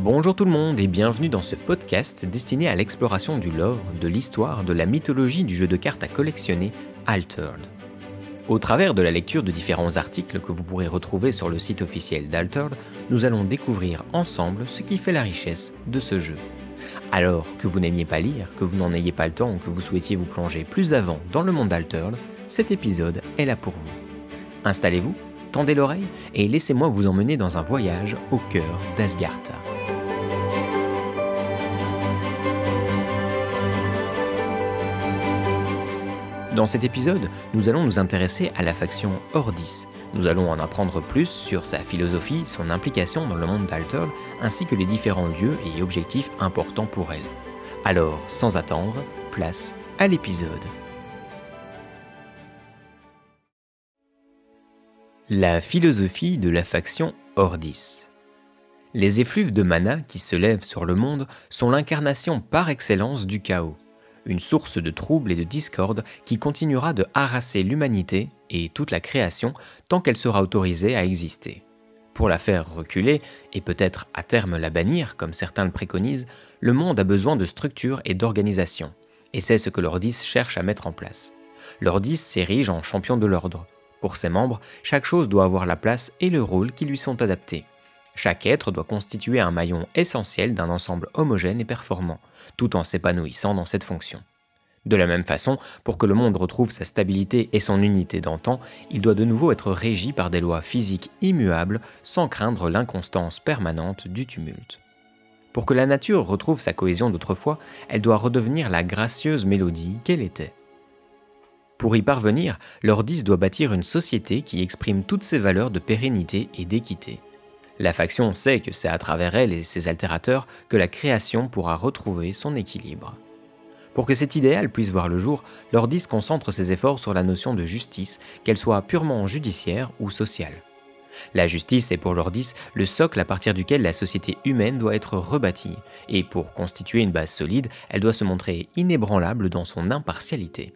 Bonjour tout le monde et bienvenue dans ce podcast destiné à l'exploration du lore, de l'histoire, de la mythologie du jeu de cartes à collectionner Altered. Au travers de la lecture de différents articles que vous pourrez retrouver sur le site officiel d'Altered, nous allons découvrir ensemble ce qui fait la richesse de ce jeu. Alors que vous n'aimiez pas lire, que vous n'en ayez pas le temps ou que vous souhaitiez vous plonger plus avant dans le monde d'Altered, cet épisode est là pour vous. Installez-vous, tendez l'oreille et laissez-moi vous emmener dans un voyage au cœur d'Asgartha. Dans cet épisode, nous allons nous intéresser à la faction Ordis. Nous allons en apprendre plus sur sa philosophie, son implication dans le monde d'Alter, ainsi que les différents lieux et objectifs importants pour elle. Alors, sans attendre, place à l'épisode. La philosophie de la faction Ordis. Les effluves de mana qui se lèvent sur le monde sont l'incarnation par excellence du chaos une source de troubles et de discorde qui continuera de harasser l'humanité et toute la création tant qu'elle sera autorisée à exister. Pour la faire reculer, et peut-être à terme la bannir, comme certains le préconisent, le monde a besoin de structure et d'organisation, et c'est ce que l'Ordis cherche à mettre en place. L'Ordis s'érige en champion de l'ordre. Pour ses membres, chaque chose doit avoir la place et le rôle qui lui sont adaptés. Chaque être doit constituer un maillon essentiel d'un ensemble homogène et performant, tout en s'épanouissant dans cette fonction. De la même façon, pour que le monde retrouve sa stabilité et son unité d'antan, il doit de nouveau être régi par des lois physiques immuables sans craindre l'inconstance permanente du tumulte. Pour que la nature retrouve sa cohésion d'autrefois, elle doit redevenir la gracieuse mélodie qu'elle était. Pour y parvenir, l'Ordis doit bâtir une société qui exprime toutes ses valeurs de pérennité et d'équité. La faction sait que c'est à travers elle et ses altérateurs que la création pourra retrouver son équilibre. Pour que cet idéal puisse voir le jour, l'Ordis concentre ses efforts sur la notion de justice, qu'elle soit purement judiciaire ou sociale. La justice est pour l'Ordis le socle à partir duquel la société humaine doit être rebâtie, et pour constituer une base solide, elle doit se montrer inébranlable dans son impartialité.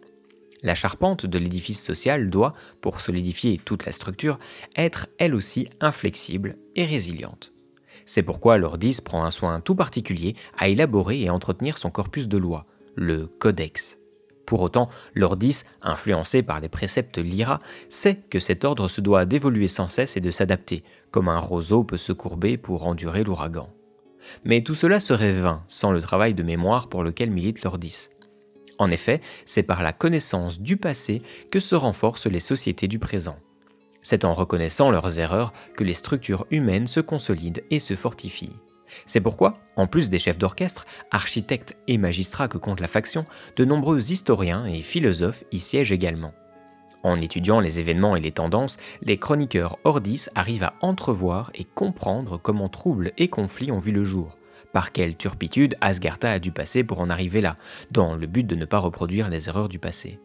La charpente de l'édifice social doit, pour solidifier toute la structure, être elle aussi inflexible et résiliente. C'est pourquoi l'Ordis prend un soin tout particulier à élaborer et entretenir son corpus de lois, le Codex. Pour autant, l'Ordis, influencé par les préceptes Lyra, sait que cet ordre se doit d'évoluer sans cesse et de s'adapter, comme un roseau peut se courber pour endurer l'ouragan. Mais tout cela serait vain sans le travail de mémoire pour lequel milite l'Ordis. En effet, c'est par la connaissance du passé que se renforcent les sociétés du présent. C'est en reconnaissant leurs erreurs que les structures humaines se consolident et se fortifient. C'est pourquoi, en plus des chefs d'orchestre, architectes et magistrats que compte la faction, de nombreux historiens et philosophes y siègent également. En étudiant les événements et les tendances, les chroniqueurs Ordis arrivent à entrevoir et comprendre comment troubles et conflits ont vu le jour, par quelle turpitude Asgartha a dû passer pour en arriver là, dans le but de ne pas reproduire les erreurs du passé.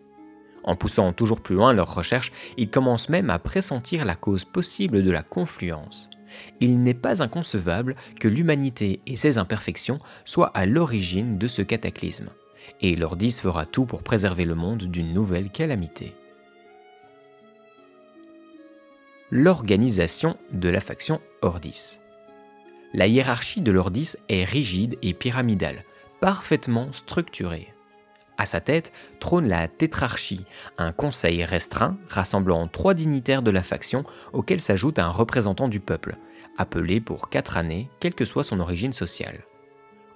En poussant toujours plus loin leurs recherches, ils commencent même à pressentir la cause possible de la confluence. Il n'est pas inconcevable que l'humanité et ses imperfections soient à l'origine de ce cataclysme, et l'Ordis fera tout pour préserver le monde d'une nouvelle calamité. L'organisation de la faction Ordis la hiérarchie de l'Ordis est rigide et pyramidale, parfaitement structurée. À sa tête trône la tétrarchie, un conseil restreint rassemblant trois dignitaires de la faction auquel s'ajoute un représentant du peuple, appelé pour quatre années, quelle que soit son origine sociale.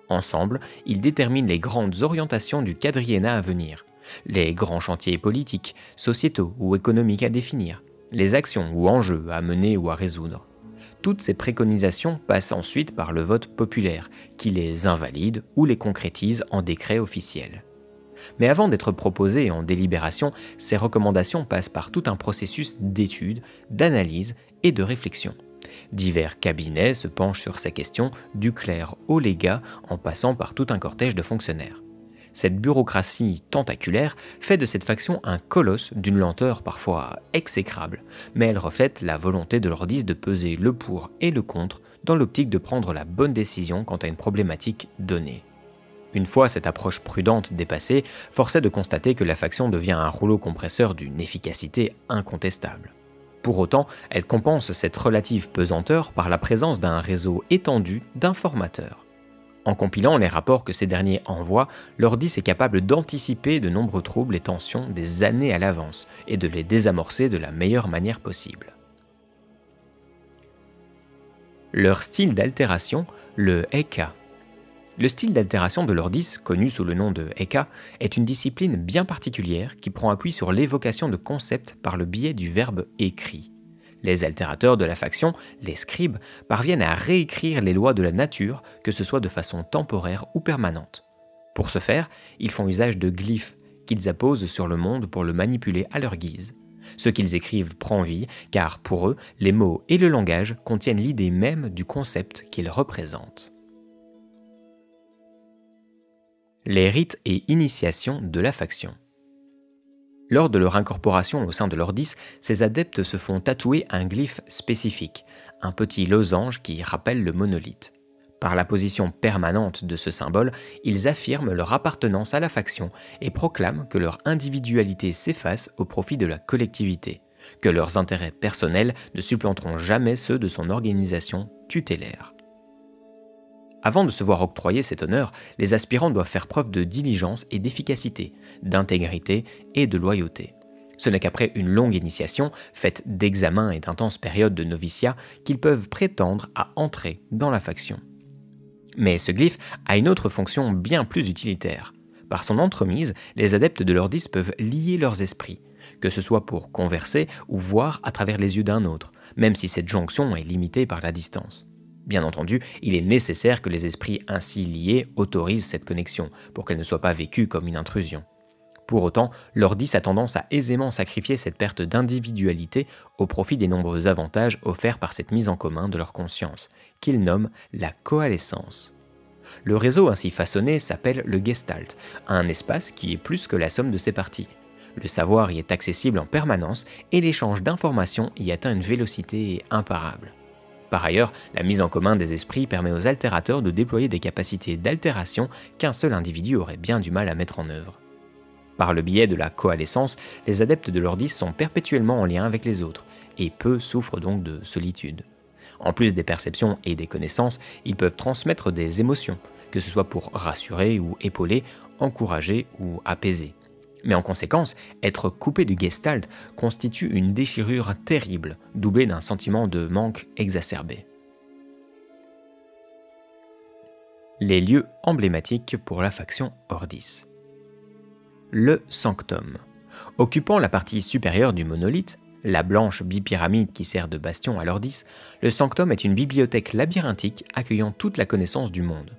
Ensemble, ils déterminent les grandes orientations du quadriennat à venir, les grands chantiers politiques, sociétaux ou économiques à définir, les actions ou enjeux à mener ou à résoudre. Toutes ces préconisations passent ensuite par le vote populaire, qui les invalide ou les concrétise en décret officiel. Mais avant d'être proposées en délibération, ces recommandations passent par tout un processus d'étude, d'analyse et de réflexion. Divers cabinets se penchent sur ces questions, du clerc au légat, en passant par tout un cortège de fonctionnaires. Cette bureaucratie tentaculaire fait de cette faction un colosse d'une lenteur parfois exécrable, mais elle reflète la volonté de l'Ordis de peser le pour et le contre dans l'optique de prendre la bonne décision quant à une problématique donnée. Une fois cette approche prudente dépassée, force est de constater que la faction devient un rouleau compresseur d'une efficacité incontestable. Pour autant, elle compense cette relative pesanteur par la présence d'un réseau étendu d'informateurs. En compilant les rapports que ces derniers envoient, l'Ordis est capable d'anticiper de nombreux troubles et tensions des années à l'avance et de les désamorcer de la meilleure manière possible. Leur style d'altération, le ECA. Le style d'altération de l'Ordis, connu sous le nom de ECA, est une discipline bien particulière qui prend appui sur l'évocation de concepts par le biais du verbe écrit. Les altérateurs de la faction, les scribes, parviennent à réécrire les lois de la nature, que ce soit de façon temporaire ou permanente. Pour ce faire, ils font usage de glyphes qu'ils apposent sur le monde pour le manipuler à leur guise. Ce qu'ils écrivent prend vie, car pour eux, les mots et le langage contiennent l'idée même du concept qu'ils représentent. Les rites et initiations de la faction. Lors de leur incorporation au sein de l'Ordis, ces adeptes se font tatouer un glyphe spécifique, un petit losange qui rappelle le monolithe. Par la position permanente de ce symbole, ils affirment leur appartenance à la faction et proclament que leur individualité s'efface au profit de la collectivité, que leurs intérêts personnels ne supplanteront jamais ceux de son organisation tutélaire. Avant de se voir octroyer cet honneur, les aspirants doivent faire preuve de diligence et d'efficacité, d'intégrité et de loyauté. Ce n'est qu'après une longue initiation, faite d'examens et d'intenses périodes de noviciat, qu'ils peuvent prétendre à entrer dans la faction. Mais ce glyphe a une autre fonction bien plus utilitaire. Par son entremise, les adeptes de l'Ordis peuvent lier leurs esprits, que ce soit pour converser ou voir à travers les yeux d'un autre, même si cette jonction est limitée par la distance. Bien entendu, il est nécessaire que les esprits ainsi liés autorisent cette connexion pour qu'elle ne soit pas vécue comme une intrusion. Pour autant, l'Ordis a tendance à aisément sacrifier cette perte d'individualité au profit des nombreux avantages offerts par cette mise en commun de leur conscience, qu'ils nomment la coalescence. Le réseau ainsi façonné s'appelle le Gestalt, un espace qui est plus que la somme de ses parties. Le savoir y est accessible en permanence et l'échange d'informations y atteint une vélocité imparable. Par ailleurs, la mise en commun des esprits permet aux altérateurs de déployer des capacités d'altération qu'un seul individu aurait bien du mal à mettre en œuvre. Par le biais de la coalescence, les adeptes de l'ordis sont perpétuellement en lien avec les autres, et peu souffrent donc de solitude. En plus des perceptions et des connaissances, ils peuvent transmettre des émotions, que ce soit pour rassurer ou épauler, encourager ou apaiser. Mais en conséquence, être coupé du gestalt constitue une déchirure terrible, doublée d'un sentiment de manque exacerbé. Les lieux emblématiques pour la faction Ordis. Le sanctum. Occupant la partie supérieure du monolithe, la blanche bipyramide qui sert de bastion à l'Ordis, le sanctum est une bibliothèque labyrinthique accueillant toute la connaissance du monde.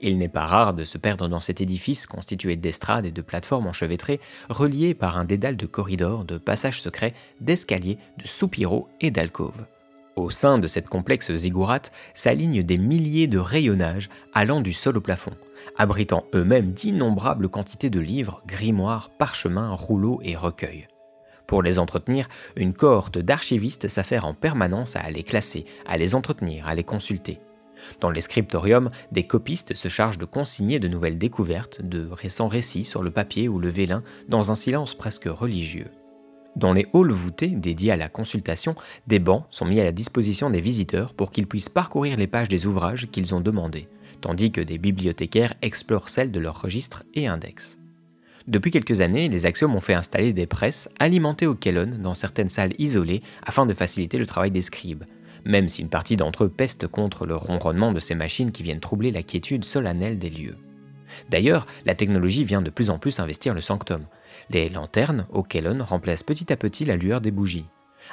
Il n'est pas rare de se perdre dans cet édifice constitué d'estrades et de plateformes enchevêtrées, reliées par un dédale de corridors, de passages secrets, d'escaliers, de soupiraux et d'alcôves. Au sein de cette complexe ziggourate s'alignent des milliers de rayonnages allant du sol au plafond, abritant eux-mêmes d'innombrables quantités de livres, grimoires, parchemins, rouleaux et recueils. Pour les entretenir, une cohorte d'archivistes s'affaire en permanence à les classer, à les entretenir, à les consulter. Dans les scriptoriums, des copistes se chargent de consigner de nouvelles découvertes, de récents récits sur le papier ou le vélin, dans un silence presque religieux. Dans les halls voûtés dédiés à la consultation, des bancs sont mis à la disposition des visiteurs pour qu'ils puissent parcourir les pages des ouvrages qu'ils ont demandés, tandis que des bibliothécaires explorent celles de leurs registres et index. Depuis quelques années, les Axiom ont fait installer des presses alimentées au Kellon dans certaines salles isolées afin de faciliter le travail des scribes, même si une partie d'entre eux peste contre le ronronnement de ces machines qui viennent troubler la quiétude solennelle des lieux. D'ailleurs, la technologie vient de plus en plus investir le sanctum. Les lanternes au Kellon remplacent petit à petit la lueur des bougies.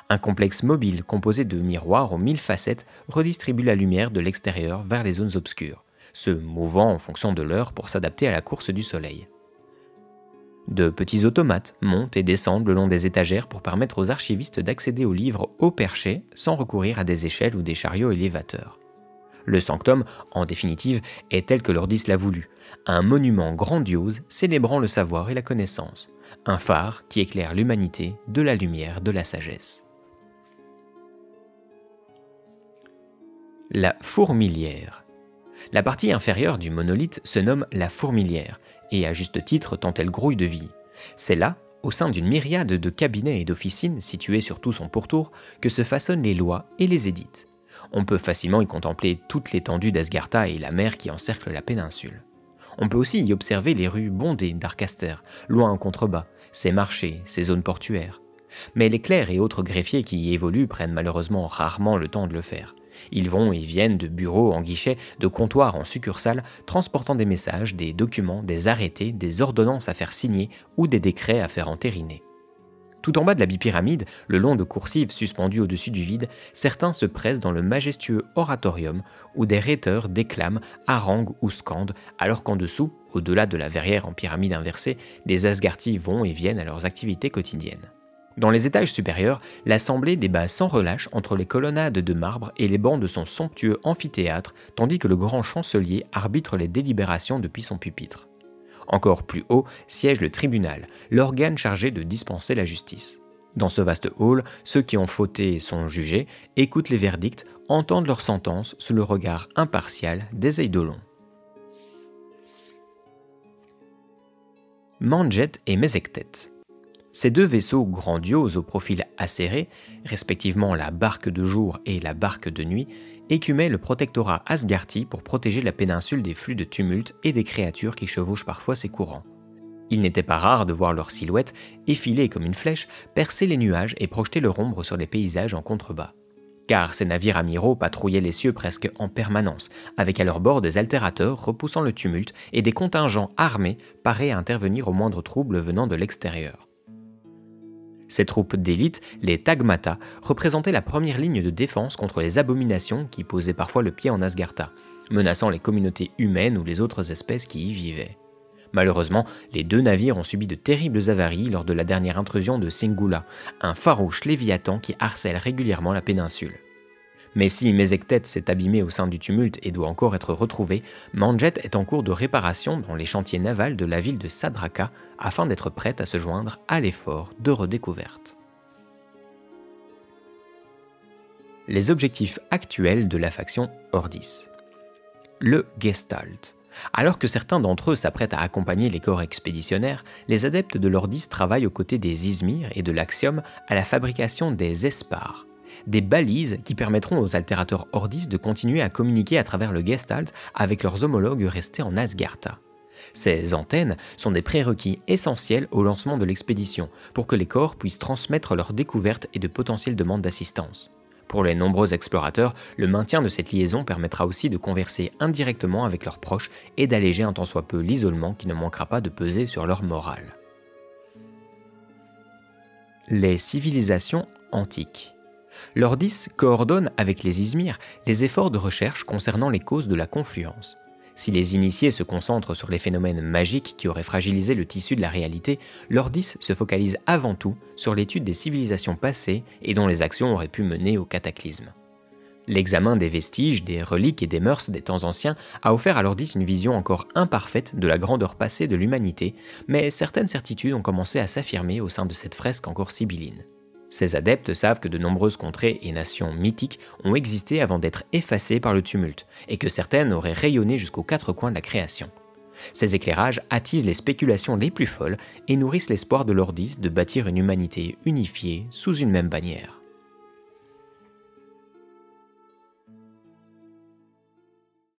Un complexe mobile composé de miroirs aux mille facettes redistribue la lumière de l'extérieur vers les zones obscures, se mouvant en fonction de l'heure pour s'adapter à la course du soleil. De petits automates montent et descendent le long des étagères pour permettre aux archivistes d'accéder aux livres au perché sans recourir à des échelles ou des chariots élévateurs. Le sanctum, en définitive, est tel que l'Ordis l'a voulu, un monument grandiose célébrant le savoir et la connaissance, un phare qui éclaire l'humanité de la lumière de la sagesse. La fourmilière. La partie inférieure du monolithe se nomme la fourmilière et à juste titre tant elle grouille de vie. C'est là, au sein d'une myriade de cabinets et d'officines situés sur tout son pourtour que se façonnent les lois et les édits. On peut facilement y contempler toute l'étendue d'Asgartha et la mer qui encercle la péninsule. On peut aussi y observer les rues bondées d'Arcaster, loin en contrebas, ses marchés, ses zones portuaires. Mais les clercs et autres greffiers qui y évoluent prennent malheureusement rarement le temps de le faire. Ils vont et viennent de bureaux en guichet, de comptoirs en succursales, transportant des messages, des documents, des arrêtés, des ordonnances à faire signer ou des décrets à faire entériner. Tout en bas de la bipyramide, le long de coursives suspendues au-dessus du vide, certains se pressent dans le majestueux oratorium où des rhéteurs déclament, haranguent ou scandent, alors qu'en dessous, au-delà de la verrière en pyramide inversée, les Asgartis vont et viennent à leurs activités quotidiennes. Dans les étages supérieurs, l'assemblée débat sans relâche entre les colonnades de marbre et les bancs de son somptueux amphithéâtre, tandis que le grand chancelier arbitre les délibérations depuis son pupitre. Encore plus haut siège le tribunal, l'organe chargé de dispenser la justice. Dans ce vaste hall, ceux qui ont fauté sont jugés, écoutent les verdicts, entendent leurs sentences sous le regard impartial des Eidolons. Manjet et Mesektet. Ces deux vaisseaux grandioses au profil acéré, respectivement la barque de jour et la barque de nuit, écumaient le protectorat Asgarti pour protéger la péninsule des flux de tumulte et des créatures qui chevauchent parfois ses courants. Il n'était pas rare de voir leurs silhouettes, effilées comme une flèche, percer les nuages et projeter leur ombre sur les paysages en contrebas. Car ces navires amiraux patrouillaient les cieux presque en permanence, avec à leur bord des altérateurs repoussant le tumulte et des contingents armés parés à intervenir au moindre trouble venant de l'extérieur. Ces troupes d'élite, les Tagmata, représentaient la première ligne de défense contre les abominations qui posaient parfois le pied en Asgartha, menaçant les communautés humaines ou les autres espèces qui y vivaient. Malheureusement, les deux navires ont subi de terribles avaries lors de la dernière intrusion de Singula, un farouche léviathan qui harcèle régulièrement la péninsule. Mais si Mesektet s'est abîmé au sein du tumulte et doit encore être retrouvé, Manjet est en cours de réparation dans les chantiers navals de la ville de Sadraka afin d'être prête à se joindre à l'effort de redécouverte. Les objectifs actuels de la faction Ordis. Le Gestalt. Alors que certains d'entre eux s'apprêtent à accompagner les corps expéditionnaires, les adeptes de l'Ordis travaillent aux côtés des Izmir et de l'Axiom à la fabrication des Espars, des balises qui permettront aux altérateurs Ordis de continuer à communiquer à travers le Gestalt avec leurs homologues restés en Asgartha. Ces antennes sont des prérequis essentiels au lancement de l'expédition pour que les corps puissent transmettre leurs découvertes et de potentielles demandes d'assistance. Pour les nombreux explorateurs, le maintien de cette liaison permettra aussi de converser indirectement avec leurs proches et d'alléger un tant soit peu l'isolement qui ne manquera pas de peser sur leur morale. Les civilisations antiques. L'Ordis coordonne avec les Izmir les efforts de recherche concernant les causes de la confluence. Si les initiés se concentrent sur les phénomènes magiques qui auraient fragilisé le tissu de la réalité, l'Ordis se focalise avant tout sur l'étude des civilisations passées et dont les actions auraient pu mener au cataclysme. L'examen des vestiges, des reliques et des mœurs des temps anciens a offert à l'Ordis une vision encore imparfaite de la grandeur passée de l'humanité, mais certaines certitudes ont commencé à s'affirmer au sein de cette fresque encore sibylline. Ces adeptes savent que de nombreuses contrées et nations mythiques ont existé avant d'être effacées par le tumulte, et que certaines auraient rayonné jusqu'aux quatre coins de la création. Ces éclairages attisent les spéculations les plus folles et nourrissent l'espoir de l'Ordis de bâtir une humanité unifiée sous une même bannière.